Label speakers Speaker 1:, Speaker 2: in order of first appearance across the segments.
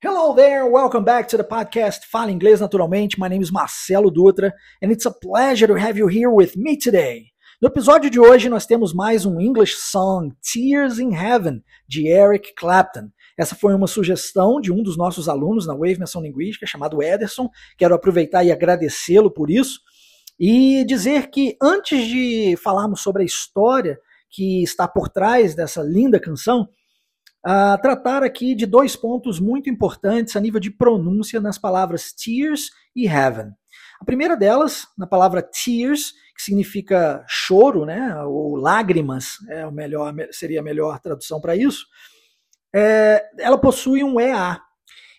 Speaker 1: Hello there, welcome back to the podcast Fala Inglês Naturalmente. My name is Marcelo Dutra and it's a pleasure to have you here with me today. No episódio de hoje nós temos mais um English song, Tears in Heaven, de Eric Clapton. Essa foi uma sugestão de um dos nossos alunos na Wave Menção Linguística, chamado Ederson. Quero aproveitar e agradecê-lo por isso. E dizer que antes de falarmos sobre a história que está por trás dessa linda canção, a tratar aqui de dois pontos muito importantes a nível de pronúncia nas palavras tears e heaven. A primeira delas, na palavra tears, que significa choro, né, ou lágrimas, é o melhor, seria a melhor tradução para isso, é, ela possui um EA.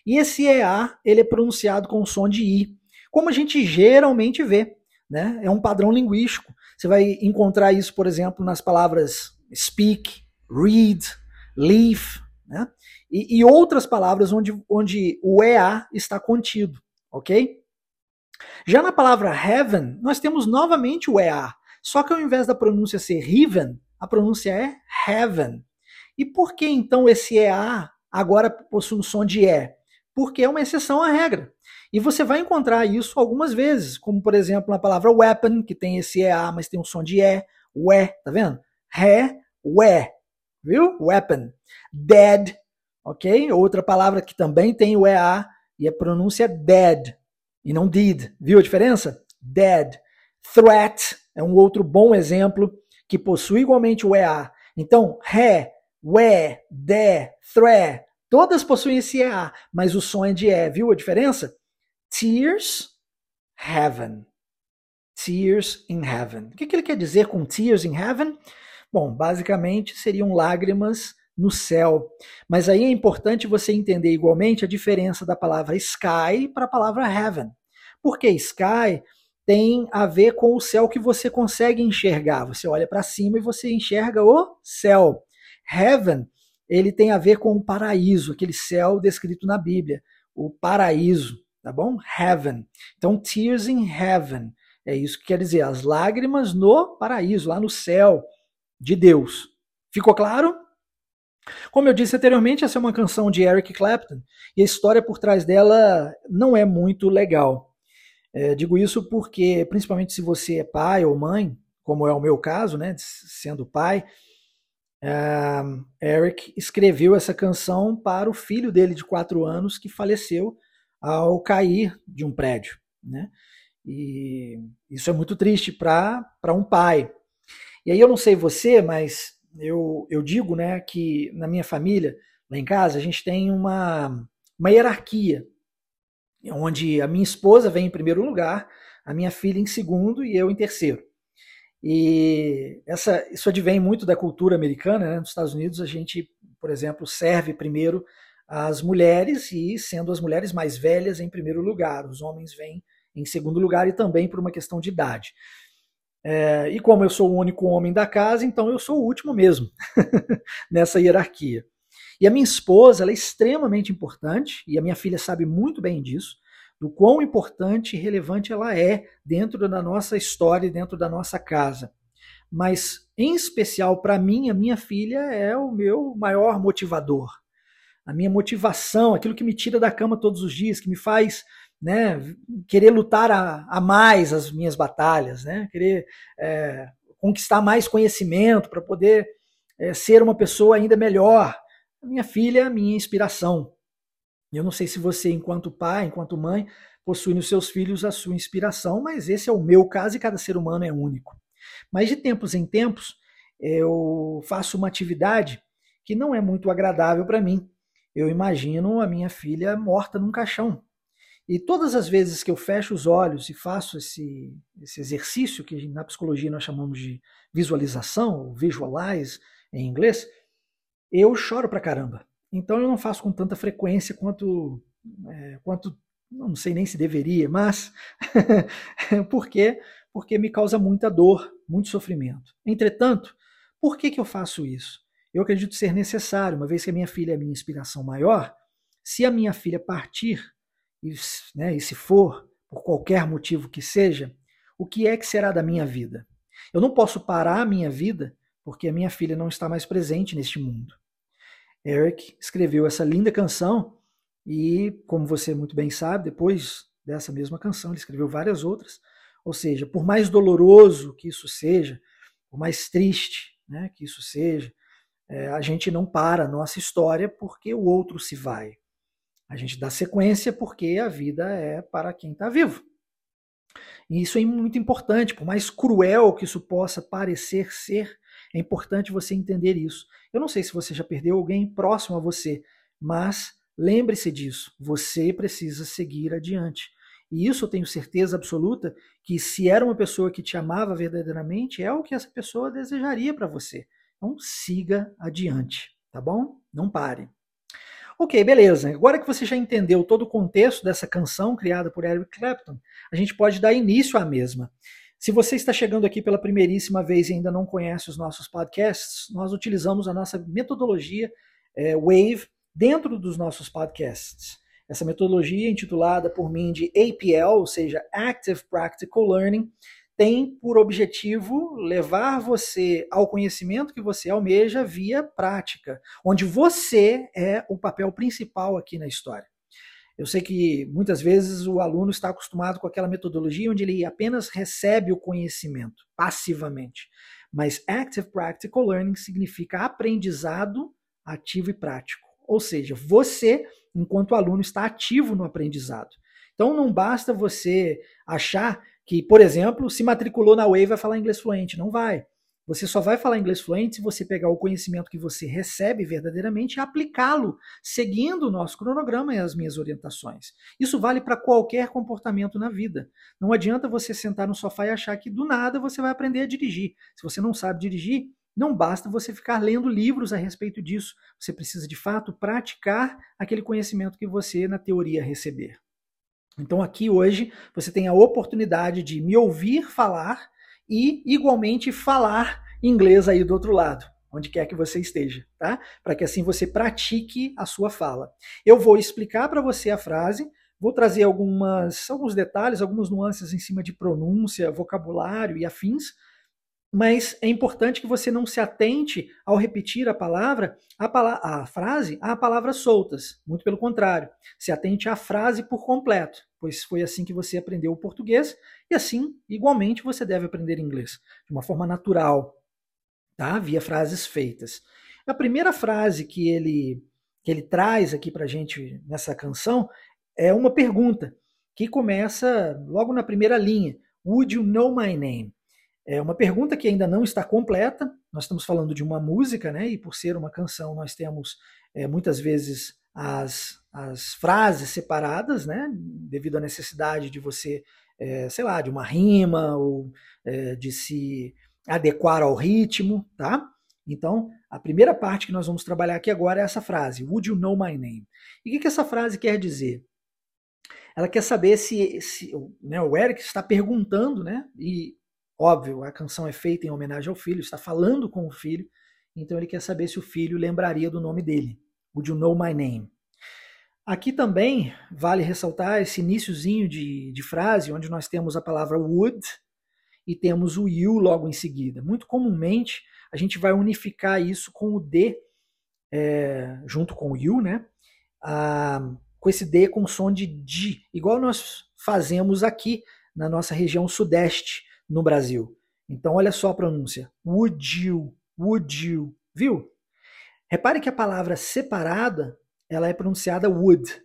Speaker 1: E esse EA ele é pronunciado com o som de I, como a gente geralmente vê. Né? É um padrão linguístico. Você vai encontrar isso, por exemplo, nas palavras speak, read, leaf, né? E, e, outras palavras onde, onde o EA está contido, ok? Já na palavra heaven, nós temos novamente o EA, só que ao invés da pronúncia ser heaven, a pronúncia é heaven. E por que então esse EA agora possui um som de E? Porque é uma exceção à regra. E você vai encontrar isso algumas vezes, como por exemplo na palavra weapon, que tem esse EA, mas tem um som de E, ué, tá vendo? Ré, ué, viu? Weapon. Dead, ok? Outra palavra que também tem o EA e a pronúncia é dead e não did. Viu a diferença? Dead. Threat é um outro bom exemplo que possui igualmente o EA. Então, ré, ué, de, thre, todas possuem esse EA, mas o som é de E. Viu a diferença? Tears, heaven. Tears in heaven. O que, que ele quer dizer com tears in heaven? Bom, basicamente seriam lágrimas no céu. Mas aí é importante você entender igualmente a diferença da palavra sky para a palavra heaven. Porque sky tem a ver com o céu que você consegue enxergar. Você olha para cima e você enxerga o céu. Heaven, ele tem a ver com o paraíso, aquele céu descrito na Bíblia, o paraíso, tá bom? Heaven. Então, tears in heaven. É isso que quer dizer, as lágrimas no paraíso, lá no céu de Deus. Ficou claro? Como eu disse anteriormente, essa é uma canção de Eric Clapton e a história por trás dela não é muito legal. É, digo isso porque, principalmente se você é pai ou mãe, como é o meu caso, né, sendo pai, é, Eric escreveu essa canção para o filho dele de quatro anos que faleceu ao cair de um prédio. Né? E isso é muito triste para um pai. E aí eu não sei você, mas eu, eu digo né, que na minha família, lá em casa, a gente tem uma, uma hierarquia, onde a minha esposa vem em primeiro lugar, a minha filha em segundo e eu em terceiro. E essa, isso advém muito da cultura americana. Né? Nos Estados Unidos, a gente, por exemplo, serve primeiro as mulheres e, sendo as mulheres mais velhas, em primeiro lugar. Os homens vêm em segundo lugar e também por uma questão de idade. É, e como eu sou o único homem da casa, então eu sou o último mesmo nessa hierarquia. E a minha esposa é extremamente importante, e a minha filha sabe muito bem disso, do quão importante e relevante ela é dentro da nossa história, dentro da nossa casa. Mas, em especial para mim, a minha filha é o meu maior motivador. A minha motivação, aquilo que me tira da cama todos os dias, que me faz né, querer lutar a, a mais as minhas batalhas, né, querer é, conquistar mais conhecimento para poder é, ser uma pessoa ainda melhor. Minha filha é a minha inspiração. Eu não sei se você, enquanto pai, enquanto mãe, possui nos seus filhos a sua inspiração, mas esse é o meu caso e cada ser humano é único. Mas de tempos em tempos, eu faço uma atividade que não é muito agradável para mim. Eu imagino a minha filha morta num caixão, e todas as vezes que eu fecho os olhos e faço esse, esse exercício, que na psicologia nós chamamos de visualização, visualize em inglês, eu choro pra caramba. Então eu não faço com tanta frequência quanto, é, quanto não sei nem se deveria, mas por quê? Porque me causa muita dor, muito sofrimento. Entretanto, por que, que eu faço isso? Eu acredito ser necessário, uma vez que a minha filha é a minha inspiração maior, se a minha filha partir, e, né, e se for, por qualquer motivo que seja, o que é que será da minha vida? Eu não posso parar a minha vida porque a minha filha não está mais presente neste mundo. Eric escreveu essa linda canção E, como você muito bem sabe, depois dessa mesma canção, ele escreveu várias outras. Ou seja, por mais doloroso que isso seja, por mais triste né, que isso seja, é, a gente não para a nossa história porque o outro se vai. A gente dá sequência porque a vida é para quem está vivo. E isso é muito importante, por mais cruel que isso possa parecer ser, é importante você entender isso. Eu não sei se você já perdeu alguém próximo a você, mas lembre-se disso. Você precisa seguir adiante. E isso eu tenho certeza absoluta que se era uma pessoa que te amava verdadeiramente, é o que essa pessoa desejaria para você. Então siga adiante, tá bom? Não pare. Ok, beleza. Agora que você já entendeu todo o contexto dessa canção criada por Eric Clapton, a gente pode dar início à mesma. Se você está chegando aqui pela primeiríssima vez e ainda não conhece os nossos podcasts, nós utilizamos a nossa metodologia é, Wave dentro dos nossos podcasts. Essa metodologia, intitulada por mim de APL, ou seja, Active Practical Learning, tem por objetivo levar você ao conhecimento que você almeja via prática, onde você é o papel principal aqui na história. Eu sei que muitas vezes o aluno está acostumado com aquela metodologia onde ele apenas recebe o conhecimento passivamente. Mas Active Practical Learning significa aprendizado ativo e prático. Ou seja, você, enquanto aluno, está ativo no aprendizado. Então não basta você achar que, por exemplo, se matriculou na Wave vai falar inglês fluente. Não vai. Você só vai falar inglês fluente se você pegar o conhecimento que você recebe verdadeiramente e aplicá-lo, seguindo o nosso cronograma e as minhas orientações. Isso vale para qualquer comportamento na vida. Não adianta você sentar no sofá e achar que do nada você vai aprender a dirigir. Se você não sabe dirigir, não basta você ficar lendo livros a respeito disso. Você precisa, de fato, praticar aquele conhecimento que você, na teoria, receber. Então, aqui hoje, você tem a oportunidade de me ouvir falar e, igualmente, falar inglês aí do outro lado, onde quer que você esteja, tá? Para que assim você pratique a sua fala. Eu vou explicar para você a frase, vou trazer algumas, alguns detalhes, algumas nuances em cima de pronúncia, vocabulário e afins mas é importante que você não se atente ao repetir a palavra, a, pala a frase, a palavras soltas. Muito pelo contrário, se atente à frase por completo, pois foi assim que você aprendeu o português e assim, igualmente, você deve aprender inglês de uma forma natural, tá? Via frases feitas. A primeira frase que ele que ele traz aqui para gente nessa canção é uma pergunta que começa logo na primeira linha. Would you know my name? É uma pergunta que ainda não está completa. Nós estamos falando de uma música, né? E por ser uma canção, nós temos é, muitas vezes as, as frases separadas, né? Devido à necessidade de você, é, sei lá, de uma rima ou é, de se adequar ao ritmo, tá? Então, a primeira parte que nós vamos trabalhar aqui agora é essa frase: Would you know my name? E o que, que essa frase quer dizer? Ela quer saber se, se né, o Eric está perguntando, né? E Óbvio, a canção é feita em homenagem ao filho, está falando com o filho, então ele quer saber se o filho lembraria do nome dele. Would you know my name? Aqui também vale ressaltar esse iníciozinho de, de frase, onde nós temos a palavra would e temos o you logo em seguida. Muito comumente a gente vai unificar isso com o D, é, junto com o you, né? Ah, com esse D com som de D, igual nós fazemos aqui na nossa região sudeste no Brasil. Então, olha só a pronúncia. Would you, would you, viu? Repare que a palavra separada, ela é pronunciada would,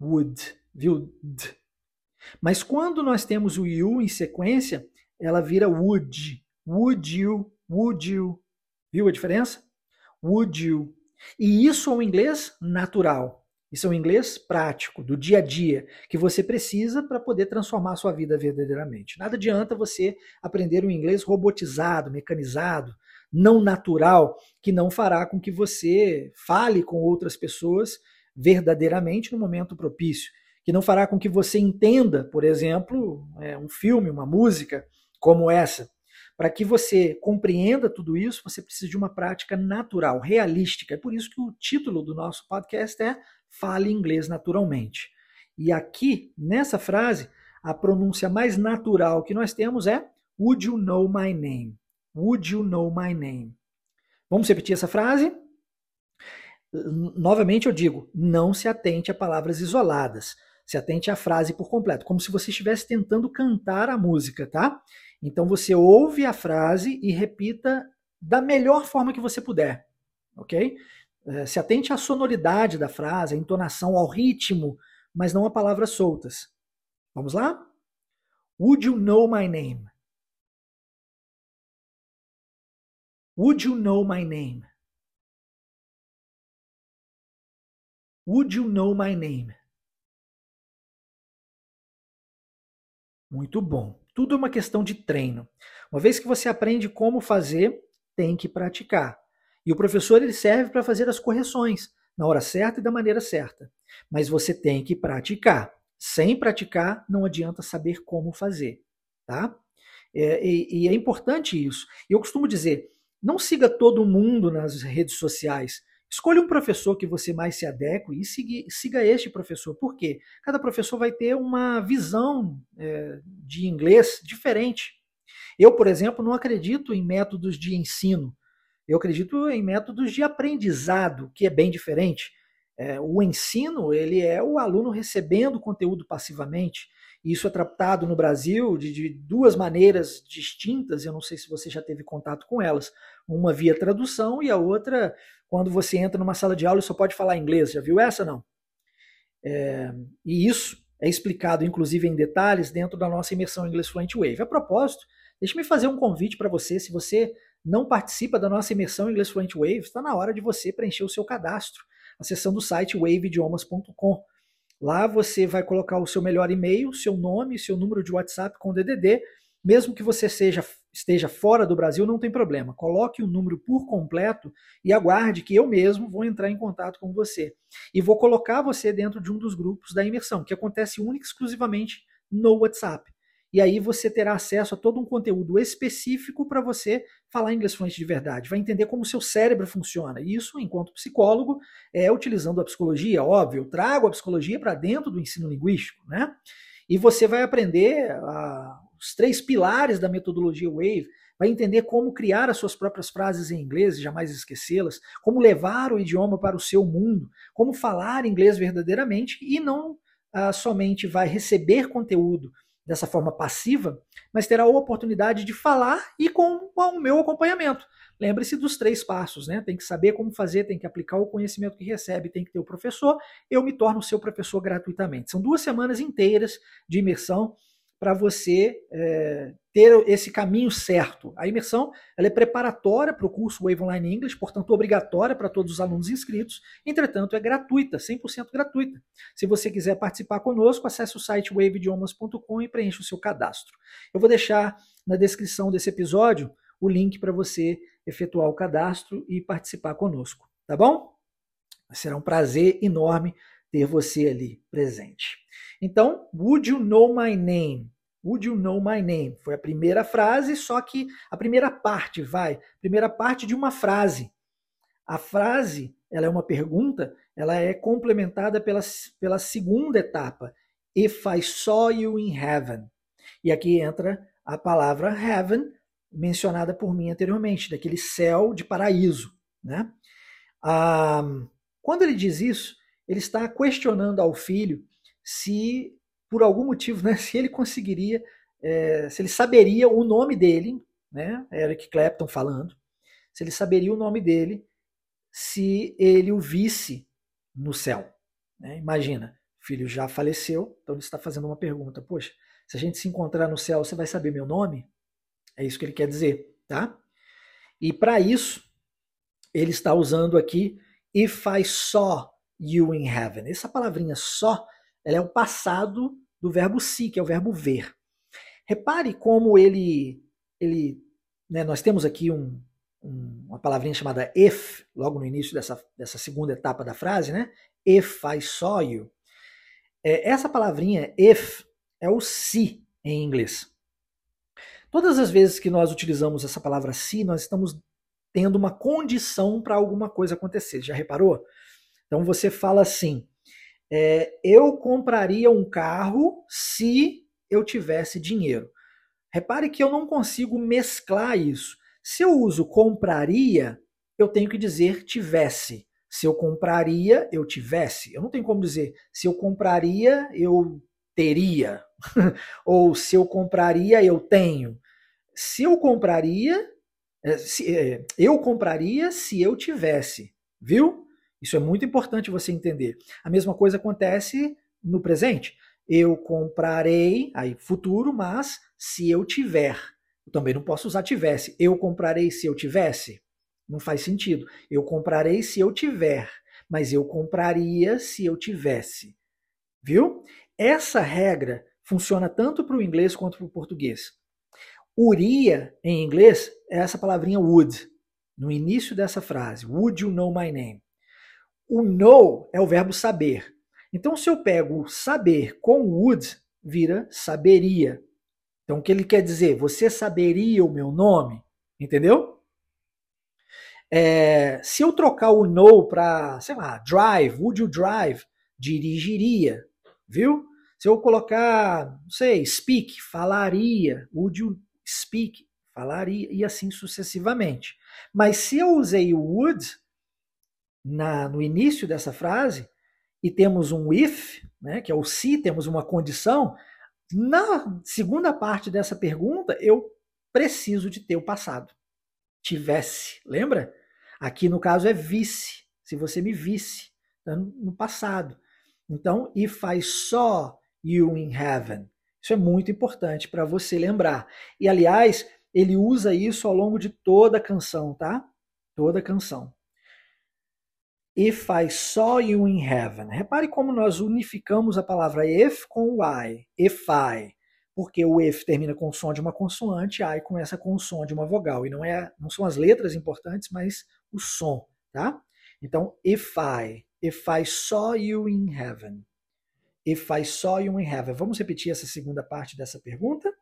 Speaker 1: would, viu? D. Mas quando nós temos o you em sequência, ela vira would, would you, would you. Viu a diferença? Would you. E isso é um inglês natural. Isso é um inglês prático, do dia a dia, que você precisa para poder transformar a sua vida verdadeiramente. Nada adianta você aprender um inglês robotizado, mecanizado, não natural, que não fará com que você fale com outras pessoas verdadeiramente no momento propício, que não fará com que você entenda, por exemplo, é, um filme, uma música como essa. Para que você compreenda tudo isso, você precisa de uma prática natural, realística. É por isso que o título do nosso podcast é Fale Inglês Naturalmente. E aqui, nessa frase, a pronúncia mais natural que nós temos é Would you know my name? Would you know my name? Vamos repetir essa frase? novamente eu digo, não se atente a palavras isoladas. Se atente à frase por completo, como se você estivesse tentando cantar a música, tá? Então você ouve a frase e repita da melhor forma que você puder, ok? É, se atente à sonoridade da frase, à entonação, ao ritmo, mas não a palavras soltas. Vamos lá? Would you know my name? Would you know my name? Would you know my name? Muito bom. Tudo é uma questão de treino. Uma vez que você aprende como fazer, tem que praticar. E o professor ele serve para fazer as correções na hora certa e da maneira certa. Mas você tem que praticar. Sem praticar, não adianta saber como fazer, tá? É, e, e, é importante isso. Eu costumo dizer, não siga todo mundo nas redes sociais. Escolha um professor que você mais se adeque e siga, siga este professor. Por quê? Cada professor vai ter uma visão é, de inglês diferente. Eu, por exemplo, não acredito em métodos de ensino. Eu acredito em métodos de aprendizado, que é bem diferente. É, o ensino ele é o aluno recebendo conteúdo passivamente. Isso é tratado no Brasil de, de, duas maneiras distintas. Eu não sei se você já teve contato com elas. Uma via tradução e a outra quando você entra numa sala de aula e só pode falar inglês. Já viu essa, não? É, e isso é explicado, inclusive, em detalhes dentro da nossa imersão Inglês Fluent Wave. A propósito, deixe-me fazer um convite para você. Se você não participa da nossa imersão Inglês Fluent Wave, está na hora de você preencher o seu cadastro, acessando o site waveidiomas.com. Lá você vai colocar o seu melhor e-mail, seu nome, seu número de WhatsApp com DDD mesmo que você seja, esteja fora do Brasil, não tem problema. Coloque o número por completo e aguarde que eu mesmo vou entrar em contato com você. E vou colocar você dentro de um dos grupos da imersão, que acontece única e exclusivamente no WhatsApp. E aí você terá acesso a todo um conteúdo específico para você falar inglês fluente de verdade. Vai entender como o seu cérebro funciona. Isso, enquanto psicólogo, é utilizando a psicologia, óbvio. Eu trago a psicologia para dentro do ensino linguístico, né? E você vai aprender a os três pilares da metodologia Wave, vai entender como criar as suas próprias frases em inglês e jamais esquecê-las, como levar o idioma para o seu mundo, como falar inglês verdadeiramente e não ah, somente vai receber conteúdo dessa forma passiva, mas terá a oportunidade de falar e com, o meu acompanhamento. Lembre-se dos três passos, né? Tem que saber como fazer, tem que aplicar o conhecimento que recebe, tem que ter o professor. Eu me torno seu professor gratuitamente. São duas semanas inteiras de imersão para você é, ter esse caminho certo. A imersão ela é preparatória para o curso Wave Online English, portanto obrigatória para todos os alunos inscritos, entretanto é gratuita, 100% gratuita. Se você quiser participar conosco, acesse o site waveidiomas.com e preencha o seu cadastro. Eu vou deixar na descrição desse episódio o link para você efetuar o cadastro e participar conosco, tá bom? Será um prazer enorme ter você ali presente. Então, would you know my name? Would you know my name? Foi a primeira frase, só que a primeira parte, vai, primeira parte de uma frase. A frase, ela é uma pergunta, ela é complementada pela, pela segunda etapa. If I saw you in heaven. E aqui entra a palavra heaven, mencionada por mim anteriormente, daquele céu de paraíso. Né? Ah, quando ele diz isso, ele está questionando ao filho se por algum motivo, né, se ele conseguiria, é, se ele saberia o nome dele, né, Eric Clapton falando, se ele saberia o nome dele se ele o visse no céu. Né? Imagina, o filho já faleceu, então ele está fazendo uma pergunta: Poxa, se a gente se encontrar no céu, você vai saber meu nome? É isso que ele quer dizer, tá? E para isso, ele está usando aqui if I saw you in heaven. Essa palavrinha só, ela é o passado do verbo see, que é o verbo ver. Repare como ele, ele né, nós temos aqui um, um, uma palavrinha chamada if, logo no início dessa, dessa segunda etapa da frase, né? If I saw you. É, essa palavrinha if é o se em inglês. Todas as vezes que nós utilizamos essa palavra se, nós estamos tendo uma condição para alguma coisa acontecer. Já reparou? Então você fala assim: é, eu compraria um carro se eu tivesse dinheiro. Repare que eu não consigo mesclar isso. Se eu uso compraria, eu tenho que dizer tivesse. Se eu compraria, eu tivesse. Eu não tenho como dizer se eu compraria, eu teria. Ou se eu compraria, eu tenho. Se eu compraria, é, se, é, eu compraria se eu tivesse. Viu? Isso é muito importante você entender. A mesma coisa acontece no presente. Eu comprarei, aí futuro, mas se eu tiver. Eu também não posso usar tivesse. Eu comprarei se eu tivesse. Não faz sentido. Eu comprarei se eu tiver, mas eu compraria se eu tivesse. Viu? Essa regra funciona tanto para o inglês quanto para o português. Uria, em inglês, é essa palavrinha would, no início dessa frase. Would you know my name? O know é o verbo saber. Então, se eu pego saber com would, vira saberia. Então, o que ele quer dizer? Você saberia o meu nome? Entendeu? É, se eu trocar o know para, sei lá, drive, would you drive? Dirigiria, viu? Se eu colocar, não sei, speak, falaria, would you speak, falaria, e assim sucessivamente. Mas se eu usei o would na, no início dessa frase, e temos um if, né, que é o se, temos uma condição, na segunda parte dessa pergunta, eu preciso de ter o passado. Tivesse, lembra? Aqui no caso é visse, se você me visse tá no passado. Então, if I saw you in heaven. Isso é muito importante para você lembrar. E aliás, ele usa isso ao longo de toda a canção, tá? Toda a canção. If I saw you in heaven. Repare como nós unificamos a palavra if com o I. If I. Porque o if termina com o som de uma consoante, I começa com o som de uma vogal. E não, é, não são as letras importantes, mas o som, tá? Então, if I. If I saw you in heaven. If I saw you in heaven. Vamos repetir essa segunda parte dessa pergunta?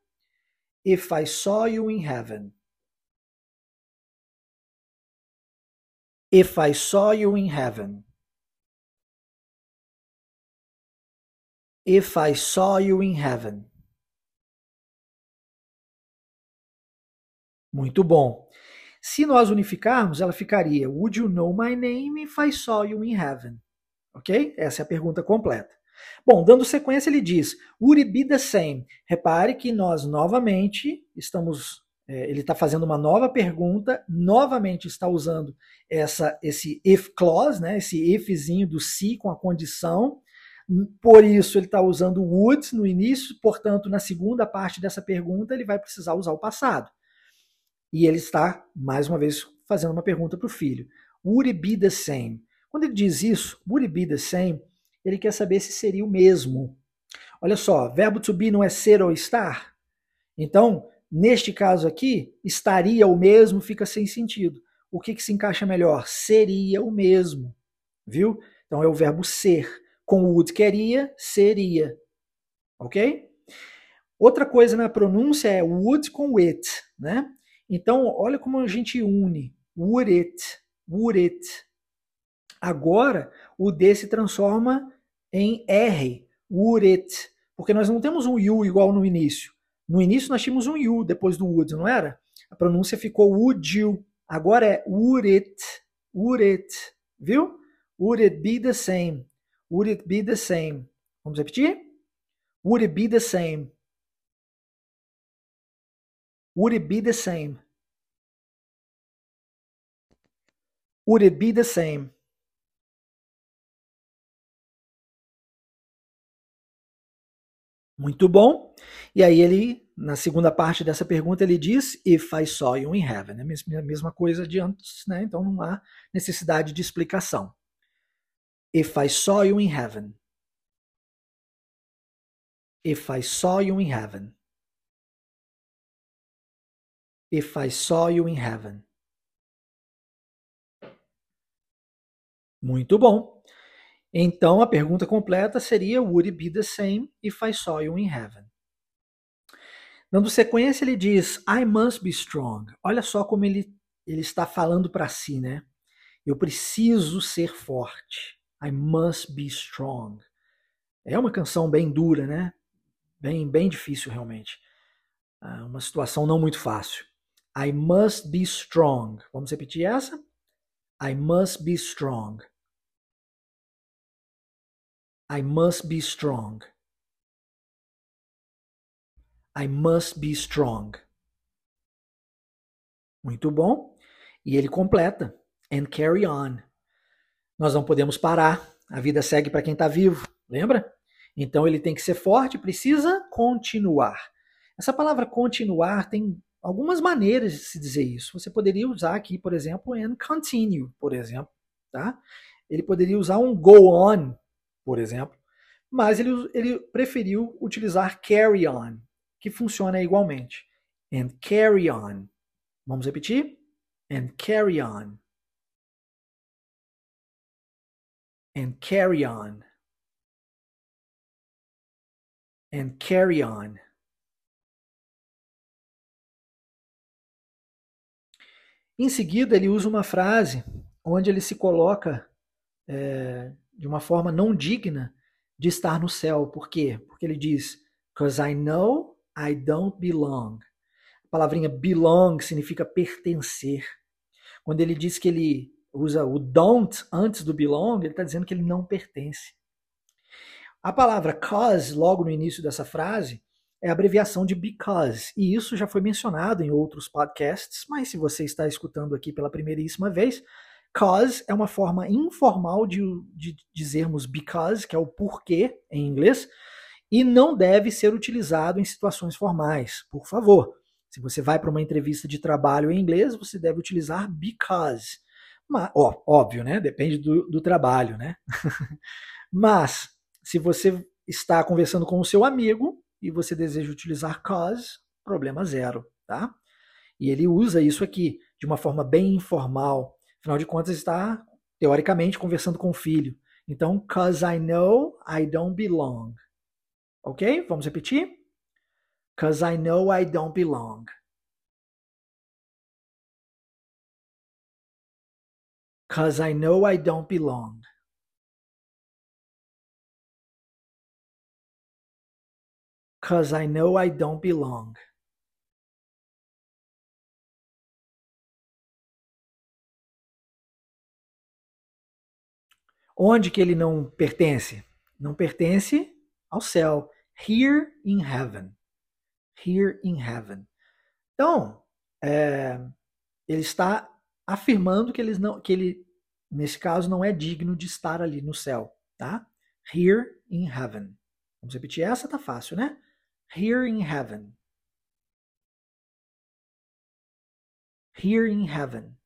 Speaker 1: If I saw you in heaven. If I saw you in heaven. If I saw you in heaven. Muito bom. Se nós unificarmos, ela ficaria Would you know my name if I saw you in heaven? Ok? Essa é a pergunta completa. Bom, dando sequência, ele diz Would it be the same? Repare que nós novamente estamos é, ele está fazendo uma nova pergunta, novamente está usando essa, esse if clause, né, esse ifzinho do se com a condição. Por isso, ele está usando would no início, portanto, na segunda parte dessa pergunta, ele vai precisar usar o passado. E ele está, mais uma vez, fazendo uma pergunta para o filho: Would it be the same? Quando ele diz isso, would it be the same, ele quer saber se seria o mesmo. Olha só, verbo to be não é ser ou estar? Então, Neste caso aqui, estaria o mesmo fica sem sentido. O que, que se encaixa melhor? Seria o mesmo. Viu? Então é o verbo ser. Com o would queria, seria. Ok? Outra coisa na pronúncia é would com it. Né? Então, olha como a gente une. Would it, would it. Agora, o D se transforma em R. Would it. Porque nós não temos um you igual no início. No início nós tínhamos um you depois do would, não era? A pronúncia ficou would you. Agora é would it, would it, viu? Would it be the same? Would it be the same? Vamos repetir? Would it be the same? Would it be the same? Would it be the same? Muito bom. E aí ele, na segunda parte dessa pergunta, ele diz, if I saw you in heaven. É a mesma coisa de antes, né? Então não há necessidade de explicação. If I saw you in heaven. If I saw you in heaven. If I saw you in heaven. Muito bom. Então a pergunta completa seria: Would it be the same if I saw you in heaven? Dando sequência, ele diz: I must be strong. Olha só como ele, ele está falando para si, né? Eu preciso ser forte. I must be strong. É uma canção bem dura, né? Bem, bem difícil realmente. Ah, uma situação não muito fácil. I must be strong. Vamos repetir essa? I must be strong. I must be strong. I must be strong. Muito bom. E ele completa. And carry on. Nós não podemos parar. A vida segue para quem está vivo. Lembra? Então ele tem que ser forte, precisa continuar. Essa palavra continuar tem algumas maneiras de se dizer isso. Você poderia usar aqui, por exemplo, and continue, por exemplo, tá? Ele poderia usar um go on, por exemplo, mas ele, ele preferiu utilizar carry on, que funciona igualmente. And carry on. Vamos repetir? And carry on. And carry on. And carry on. Em seguida, ele usa uma frase onde ele se coloca é, de uma forma não digna de estar no céu. Por quê? Porque ele diz: Because I know I don't belong. A palavrinha belong significa pertencer. Quando ele diz que ele usa o don't antes do belong, ele está dizendo que ele não pertence. A palavra cause, logo no início dessa frase, é a abreviação de because, e isso já foi mencionado em outros podcasts, mas se você está escutando aqui pela primeiríssima vez, cause é uma forma informal de, de dizermos because, que é o porquê em inglês, e não deve ser utilizado em situações formais, por favor. Se você vai para uma entrevista de trabalho em inglês, você deve utilizar because. Mas, ó, óbvio, né? Depende do, do trabalho, né? Mas, se você está conversando com o seu amigo e você deseja utilizar cause, problema zero, tá? E ele usa isso aqui de uma forma bem informal. Afinal de contas, está, teoricamente, conversando com o filho. Então, cause I know I don't belong. Ok? Vamos repetir? Cause I know I don't belong. Cause I know I don't belong. Cause I know I don't belong. Onde que ele não pertence? Não pertence ao céu. Here in heaven. Here in heaven. Então, é, ele está afirmando que, eles não, que ele, nesse caso, não é digno de estar ali no céu. Tá? Here in heaven. Vamos repetir essa, tá fácil, né? Here in heaven. Here in heaven.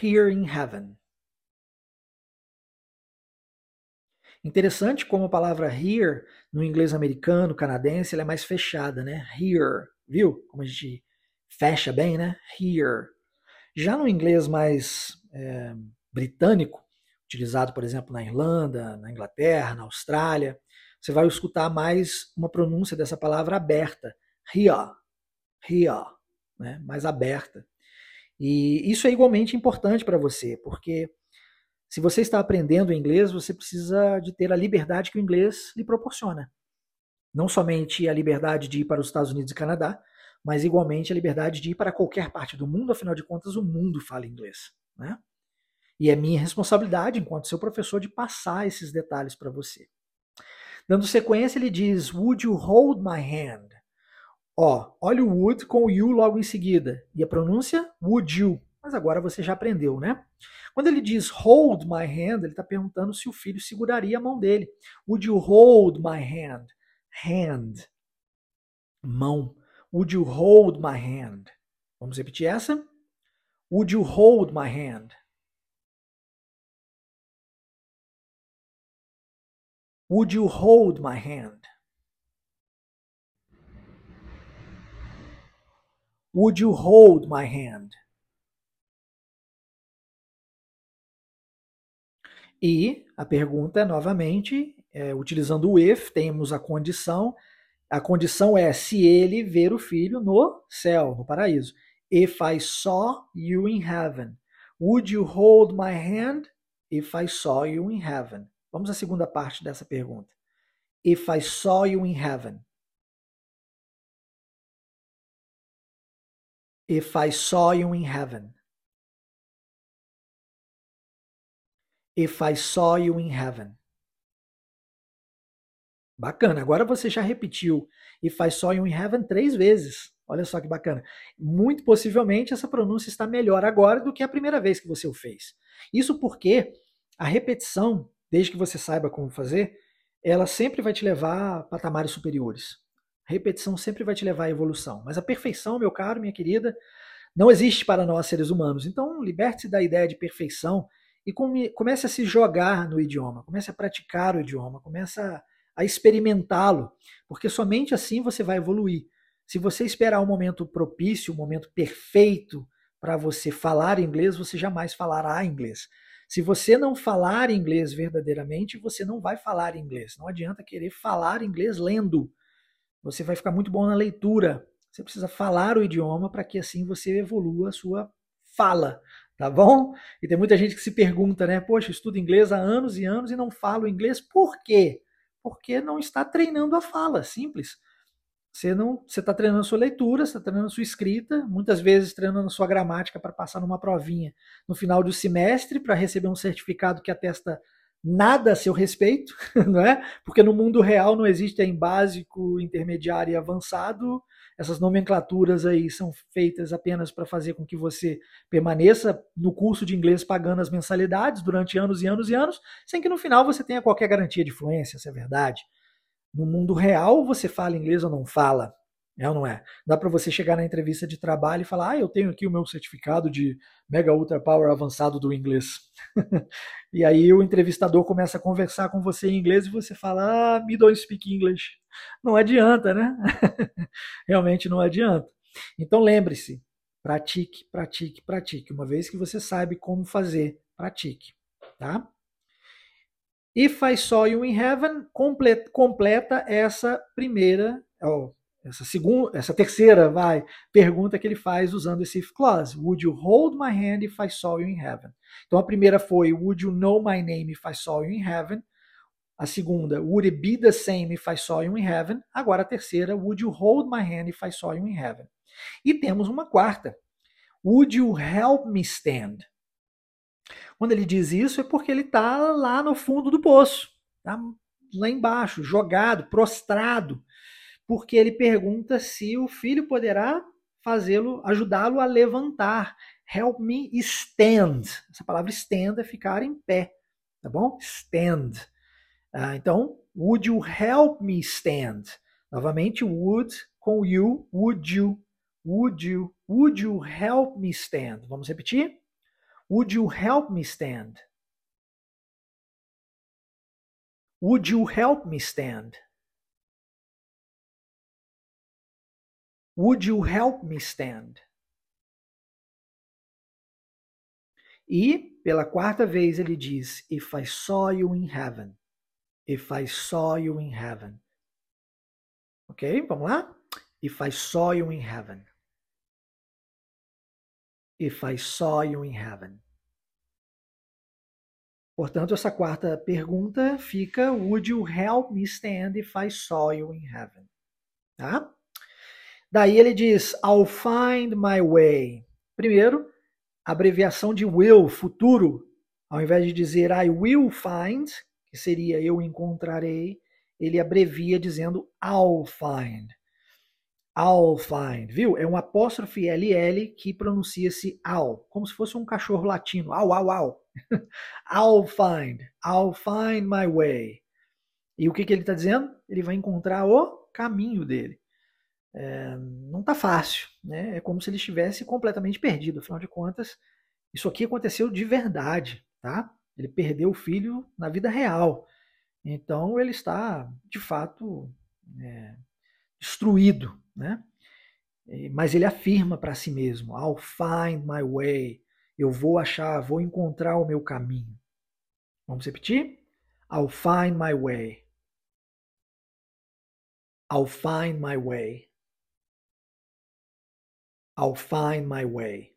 Speaker 1: Here in heaven. Interessante como a palavra here no inglês americano, canadense, ela é mais fechada, né? Here, viu? Como a gente fecha bem, né? Here. Já no inglês mais é, britânico, utilizado, por exemplo, na Irlanda, na Inglaterra, na Austrália, você vai escutar mais uma pronúncia dessa palavra aberta. Here, here, né? mais aberta. E isso é igualmente importante para você, porque se você está aprendendo inglês, você precisa de ter a liberdade que o inglês lhe proporciona. Não somente a liberdade de ir para os Estados Unidos e Canadá, mas igualmente a liberdade de ir para qualquer parte do mundo, afinal de contas, o mundo fala inglês. Né? E é minha responsabilidade, enquanto seu professor, de passar esses detalhes para você. Dando sequência, ele diz: Would you hold my hand? Ó, olha o would com o you logo em seguida. E a pronúncia? Would you. Mas agora você já aprendeu, né? Quando ele diz hold my hand, ele está perguntando se o filho seguraria a mão dele. Would you hold my hand? Hand. Mão. Would you hold my hand? Vamos repetir essa? Would you hold my hand? Would you hold my hand? Would you hold my hand? E a pergunta, novamente, é, utilizando o if, temos a condição. A condição é se ele ver o filho no céu, no paraíso. If I saw you in heaven, would you hold my hand if I saw you in heaven? Vamos à segunda parte dessa pergunta. If I saw you in heaven. If I saw you in heaven. If I saw you in heaven. Bacana. Agora você já repetiu If I saw you in heaven três vezes. Olha só que bacana. Muito possivelmente essa pronúncia está melhor agora do que a primeira vez que você o fez. Isso porque a repetição, desde que você saiba como fazer, ela sempre vai te levar a patamares superiores. A repetição sempre vai te levar à evolução. Mas a perfeição, meu caro, minha querida, não existe para nós seres humanos. Então, liberte-se da ideia de perfeição e comece a se jogar no idioma, comece a praticar o idioma, comece a, a experimentá-lo, porque somente assim você vai evoluir. Se você esperar um momento propício, um momento perfeito para você falar inglês, você jamais falará inglês. Se você não falar inglês verdadeiramente, você não vai falar inglês. Não adianta querer falar inglês lendo. Você vai ficar muito bom na leitura. Você precisa falar o idioma para que assim você evolua a sua fala, tá bom? E tem muita gente que se pergunta, né? Poxa, estudo inglês há anos e anos e não falo inglês. Por quê? Porque não está treinando a fala, simples. Você não, você está treinando a sua leitura, está treinando a sua escrita, muitas vezes treinando a sua gramática para passar numa provinha no final do semestre para receber um certificado que atesta nada a seu respeito, não é? Porque no mundo real não existe em básico, intermediário e avançado. Essas nomenclaturas aí são feitas apenas para fazer com que você permaneça no curso de inglês pagando as mensalidades durante anos e anos e anos, sem que no final você tenha qualquer garantia de fluência, se é verdade. No mundo real, você fala inglês ou não fala? É ou não é? Dá para você chegar na entrevista de trabalho e falar: Ah, eu tenho aqui o meu certificado de Mega Ultra Power avançado do inglês. e aí o entrevistador começa a conversar com você em inglês e você fala: Ah, me don't speak English. Não adianta, né? Realmente não adianta. Então lembre-se: pratique, pratique, pratique. Uma vez que você sabe como fazer, pratique. Tá? If I Saw You in Heaven completa essa primeira, essa segunda, essa terceira, vai, pergunta que ele faz usando esse if clause. Would you hold my hand if I saw you in heaven? Então a primeira foi Would you know my name if I saw you in heaven? A segunda, Would it be the same if I saw you in heaven? Agora a terceira, Would you hold my hand if I saw you in heaven? E temos uma quarta. Would you help me stand? Quando ele diz isso é porque ele está lá no fundo do poço, tá lá embaixo, jogado, prostrado, porque ele pergunta se o filho poderá fazê-lo, ajudá-lo a levantar. Help me stand. Essa palavra stand é ficar em pé, tá bom? Stand. Ah, então, would you help me stand? Novamente, would com you, would you, would you, would you help me stand? Vamos repetir? Would you help me stand? Would you help me stand? Would you help me stand? E, pela quarta vez, ele diz: If I saw you in heaven. If I saw you in heaven. Ok? Vamos lá? If I saw you in heaven if I saw you in heaven? Portanto, essa quarta pergunta fica: Would you help me stand if I saw you in heaven? Tá? Daí ele diz: I'll find my way. Primeiro, abreviação de will, futuro. Ao invés de dizer I will find, que seria eu encontrarei, ele abrevia dizendo I'll find. I'll find, viu? É um apóstrofe LL que pronuncia-se ao, como se fosse um cachorro latino. Au, au, au. I'll find, I'll find my way. E o que, que ele está dizendo? Ele vai encontrar o caminho dele. É, não está fácil, né? É como se ele estivesse completamente perdido. Afinal de contas, isso aqui aconteceu de verdade, tá? Ele perdeu o filho na vida real. Então ele está, de fato, é, destruído, né? Mas ele afirma para si mesmo: I'll find my way. Eu vou achar, vou encontrar o meu caminho. Vamos repetir? I'll find my way. I'll find my way. I'll find my way.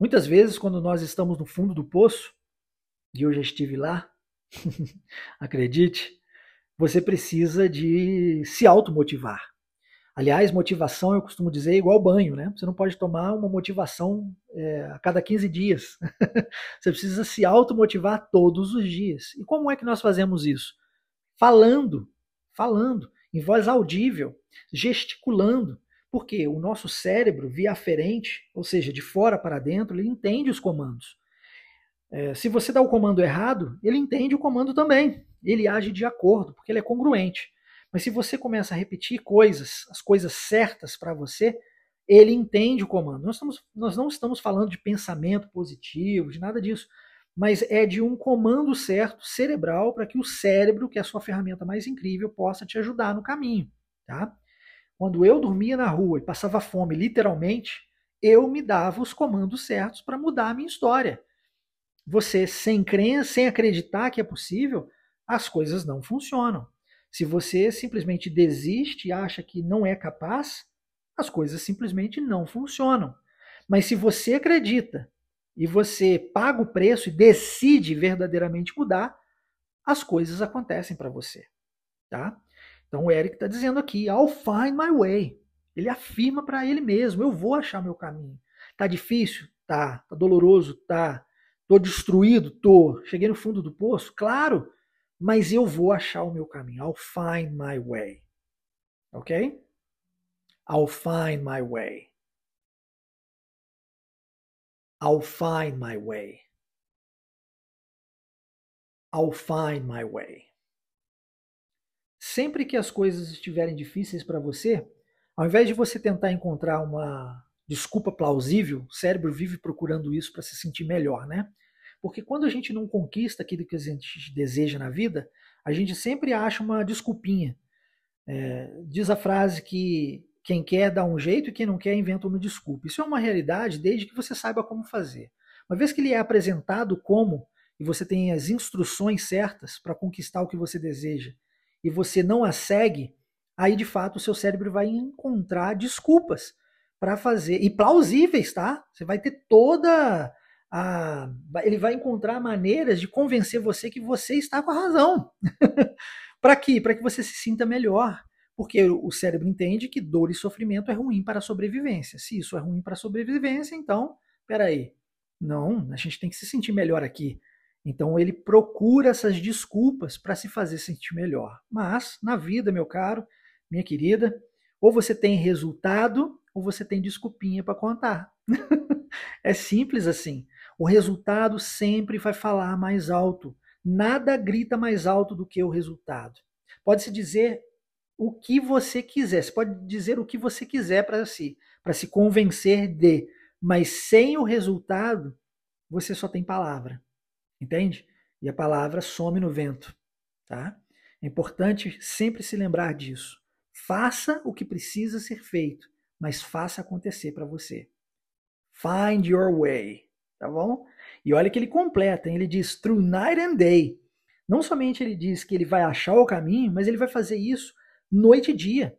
Speaker 1: Muitas vezes, quando nós estamos no fundo do poço, e eu já estive lá, acredite, você precisa de se automotivar. Aliás, motivação, eu costumo dizer, é igual banho, né? Você não pode tomar uma motivação é, a cada 15 dias. Você precisa se automotivar todos os dias. E como é que nós fazemos isso? Falando, falando, em voz audível, gesticulando. Porque o nosso cérebro, via aferente, ou seja, de fora para dentro, ele entende os comandos. É, se você dá o comando errado, ele entende o comando também. Ele age de acordo, porque ele é congruente. Mas se você começa a repetir coisas, as coisas certas para você, ele entende o comando. Nós, estamos, nós não estamos falando de pensamento positivo, de nada disso, mas é de um comando certo cerebral para que o cérebro, que é a sua ferramenta mais incrível, possa te ajudar no caminho. Tá? Quando eu dormia na rua e passava fome, literalmente, eu me dava os comandos certos para mudar a minha história. Você, sem crença, sem acreditar que é possível, as coisas não funcionam. Se você simplesmente desiste e acha que não é capaz, as coisas simplesmente não funcionam. Mas se você acredita e você paga o preço e decide verdadeiramente mudar, as coisas acontecem para você, tá? Então o Eric está dizendo aqui, I'll find my way. Ele afirma para ele mesmo, eu vou achar meu caminho. Tá difícil? Tá. Tá doloroso? Tá. Tô destruído? Tô. Cheguei no fundo do poço? Claro mas eu vou achar o meu caminho. I'll find my way. Ok? I'll find my way. I'll find my way. I'll find my way. Sempre que as coisas estiverem difíceis para você, ao invés de você tentar encontrar uma desculpa plausível, o cérebro vive procurando isso para se sentir melhor, né? Porque quando a gente não conquista aquilo que a gente deseja na vida, a gente sempre acha uma desculpinha. É, diz a frase que quem quer dá um jeito e quem não quer inventa uma desculpa. Isso é uma realidade desde que você saiba como fazer. Uma vez que ele é apresentado como e você tem as instruções certas para conquistar o que você deseja e você não as segue, aí de fato o seu cérebro vai encontrar desculpas para fazer e plausíveis, tá? Você vai ter toda a, ele vai encontrar maneiras de convencer você que você está com a razão. para quê? Para que você se sinta melhor. Porque o cérebro entende que dor e sofrimento é ruim para a sobrevivência. Se isso é ruim para a sobrevivência, então, peraí. Não, a gente tem que se sentir melhor aqui. Então ele procura essas desculpas para se fazer sentir melhor. Mas, na vida, meu caro, minha querida, ou você tem resultado ou você tem desculpinha para contar. é simples assim. O resultado sempre vai falar mais alto. Nada grita mais alto do que o resultado. Pode-se dizer o que você quiser, você pode dizer o que você quiser para si, para se convencer de, mas sem o resultado, você só tem palavra. Entende? E a palavra some no vento, tá? É importante sempre se lembrar disso. Faça o que precisa ser feito, mas faça acontecer para você. Find your way tá bom? E olha que ele completa, hein? ele diz through night and day. Não somente ele diz que ele vai achar o caminho, mas ele vai fazer isso noite e dia.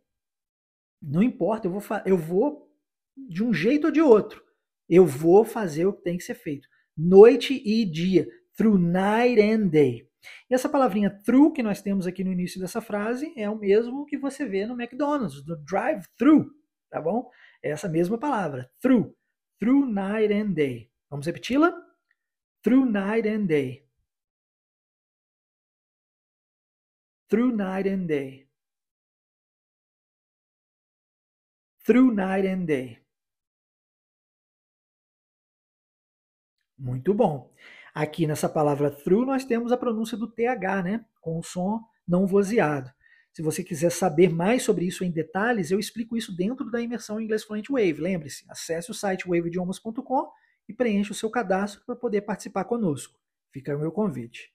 Speaker 1: Não importa, eu vou, eu vou de um jeito ou de outro. Eu vou fazer o que tem que ser feito. Noite e dia. Through night and day. E essa palavrinha through que nós temos aqui no início dessa frase é o mesmo que você vê no McDonald's, no drive-thru, tá bom? É essa mesma palavra, through. Through night and day. Vamos repeti-la? Through night and day. Through night and day. Through night and day. Muito bom. Aqui nessa palavra through nós temos a pronúncia do TH, né? Com o som não vozeado. Se você quiser saber mais sobre isso em detalhes, eu explico isso dentro da imersão em inglês fluente Wave. Lembre-se, acesse o site waveidiomas.com e preencha o seu cadastro para poder participar conosco. Fica o meu convite.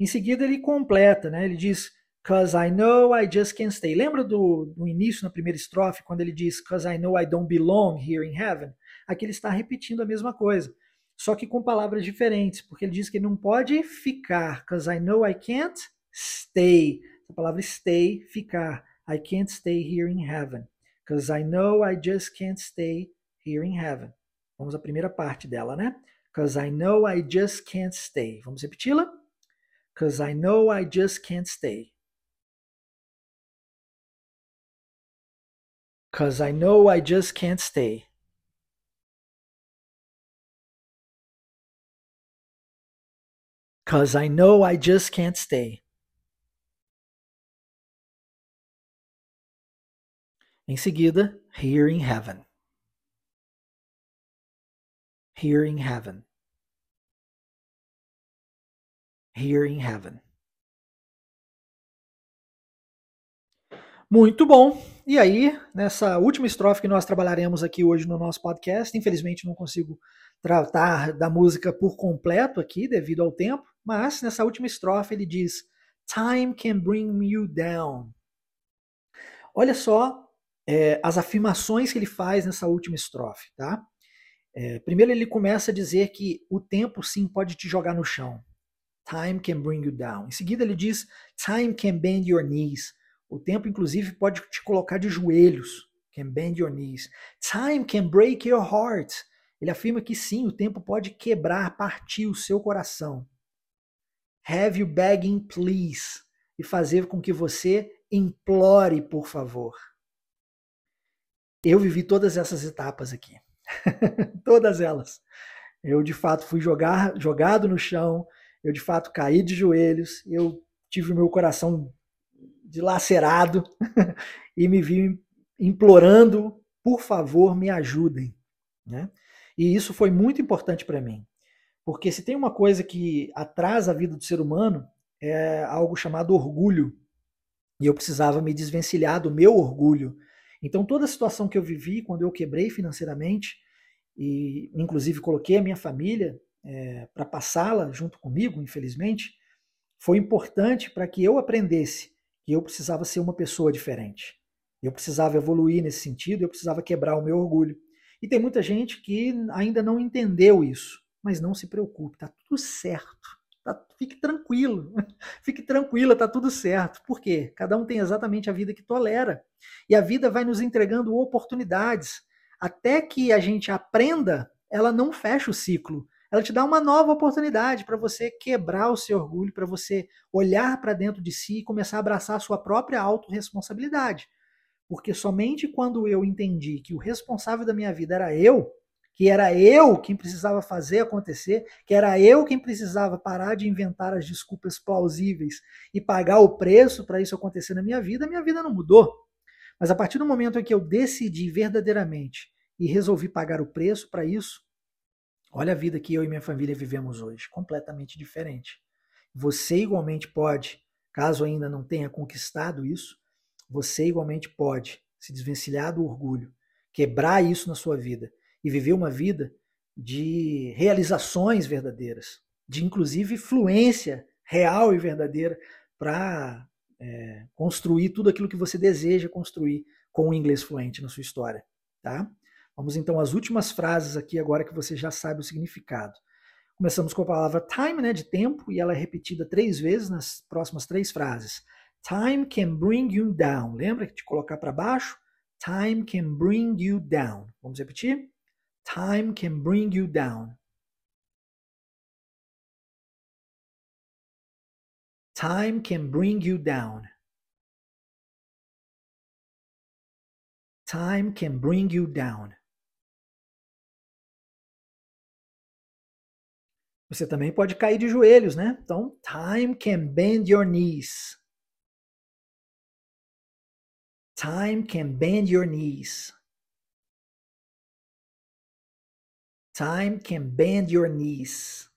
Speaker 1: Em seguida, ele completa, né? ele diz, Cause I know I just can't stay. Lembra do, do início, na primeira estrofe, quando ele diz, Cause I know I don't belong here in heaven? Aqui ele está repetindo a mesma coisa, só que com palavras diferentes, porque ele diz que ele não pode ficar. Cause I know I can't stay. A palavra stay, ficar. I can't stay here in heaven. Cause I know I just can't stay here in heaven. Vamos à primeira parte dela, né? Cause I know I just can't stay. Vamos repeti-la? Cause I know I just can't stay. Cause I know I just can't stay. Cause I know I just can't stay. Em seguida, here in heaven. Here in heaven. Here in heaven. Muito bom. E aí, nessa última estrofe que nós trabalharemos aqui hoje no nosso podcast, infelizmente não consigo tratar da música por completo aqui, devido ao tempo, mas nessa última estrofe ele diz: Time can bring you down. Olha só é, as afirmações que ele faz nessa última estrofe, tá? É, primeiro ele começa a dizer que o tempo sim pode te jogar no chão. Time can bring you down. Em seguida ele diz: Time can bend your knees. O tempo, inclusive, pode te colocar de joelhos. Can bend your knees. Time can break your heart. Ele afirma que sim, o tempo pode quebrar, partir o seu coração. Have you begging, please. E fazer com que você implore, por favor. Eu vivi todas essas etapas aqui. todas elas. Eu, de fato, fui jogar, jogado no chão. Eu, de fato, caí de joelhos. Eu tive o meu coração dilacerado e me vi implorando, por favor, me ajudem. Né? E isso foi muito importante para mim, porque se tem uma coisa que atrasa a vida do ser humano, é algo chamado orgulho. E eu precisava me desvencilhar do meu orgulho. Então, toda a situação que eu vivi, quando eu quebrei financeiramente, e inclusive coloquei a minha família é, para passá-la junto comigo, infelizmente, foi importante para que eu aprendesse que eu precisava ser uma pessoa diferente. Eu precisava evoluir nesse sentido, eu precisava quebrar o meu orgulho. E tem muita gente que ainda não entendeu isso, mas não se preocupe, tá tudo certo. Tá, fique tranquilo, fique tranquila, tá tudo certo. Por quê? Cada um tem exatamente a vida que tolera. E a vida vai nos entregando oportunidades. Até que a gente aprenda, ela não fecha o ciclo ela te dá uma nova oportunidade para você quebrar o seu orgulho, para você olhar para dentro de si e começar a abraçar a sua própria autorresponsabilidade. Porque somente quando eu entendi que o responsável da minha vida era eu, que era eu quem precisava fazer acontecer, que era eu quem precisava parar de inventar as desculpas plausíveis e pagar o preço para isso acontecer na minha vida, minha vida não mudou. Mas a partir do momento em que eu decidi verdadeiramente e resolvi pagar o preço para isso, Olha a vida que eu e minha família vivemos hoje, completamente diferente. Você igualmente pode, caso ainda não tenha conquistado isso, você igualmente pode se desvencilhar do orgulho, quebrar isso na sua vida e viver uma vida de realizações verdadeiras, de inclusive fluência real e verdadeira para é, construir tudo aquilo que você deseja construir com o inglês fluente na sua história, tá? Vamos então às últimas frases aqui, agora que você já sabe o significado. Começamos com a palavra time, né, de tempo, e ela é repetida três vezes nas próximas três frases. Time can bring you down. Lembra de colocar para baixo? Time can bring you down. Vamos repetir? Time can bring you down. Time can bring you down. Time can bring you down. Você também pode cair de joelhos, né? Então, time can bend your knees. Time can bend your knees. Time can bend your knees.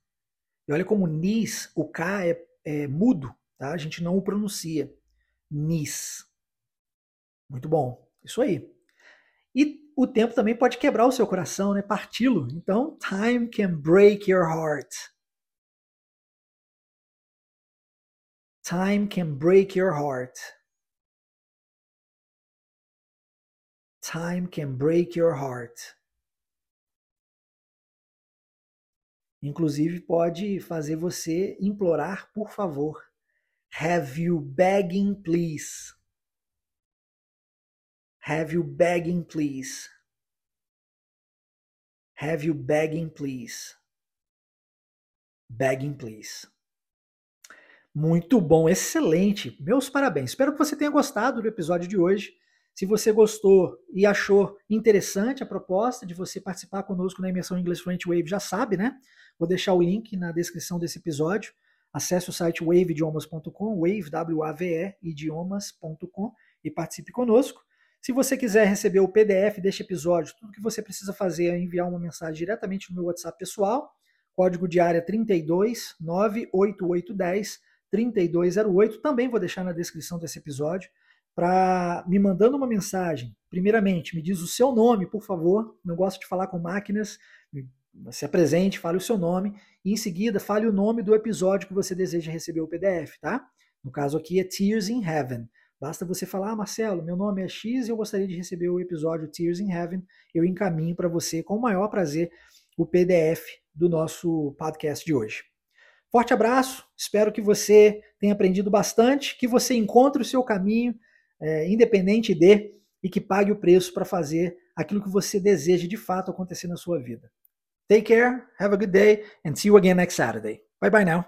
Speaker 1: E olha como knees, o K é, é mudo, tá? A gente não o pronuncia. Knees. Muito bom. Isso aí. E o tempo também pode quebrar o seu coração, né? Parti-lo. Então, time can break your heart. Time can break your heart. Time can break your heart. Inclusive pode fazer você implorar por favor. Have you begging please? Have you begging, please? Have you begging, please? Begging, please. Muito bom, excelente. Meus parabéns. Espero que você tenha gostado do episódio de hoje. Se você gostou e achou interessante a proposta de você participar conosco na imersão English Fluent Wave, já sabe, né? Vou deixar o link na descrição desse episódio. Acesse o site waveidiomas.com, wave, W-A-V-E, idiomas.com e participe conosco. Se você quiser receber o PDF deste episódio, tudo que você precisa fazer é enviar uma mensagem diretamente no meu WhatsApp pessoal, código de área 32 98810 3208. Também vou deixar na descrição desse episódio para me mandando uma mensagem. Primeiramente, me diz o seu nome, por favor. Não gosto de falar com máquinas. Se apresente, fale o seu nome e em seguida fale o nome do episódio que você deseja receber o PDF, tá? No caso aqui é Tears in Heaven. Basta você falar, ah, Marcelo, meu nome é X e eu gostaria de receber o episódio Tears in Heaven. Eu encaminho para você com o maior prazer o PDF do nosso podcast de hoje. Forte abraço, espero que você tenha aprendido bastante, que você encontre o seu caminho, é, independente de, e que pague o preço para fazer aquilo que você deseja de fato acontecer na sua vida. Take care, have a good day, and see you again next Saturday. Bye bye now.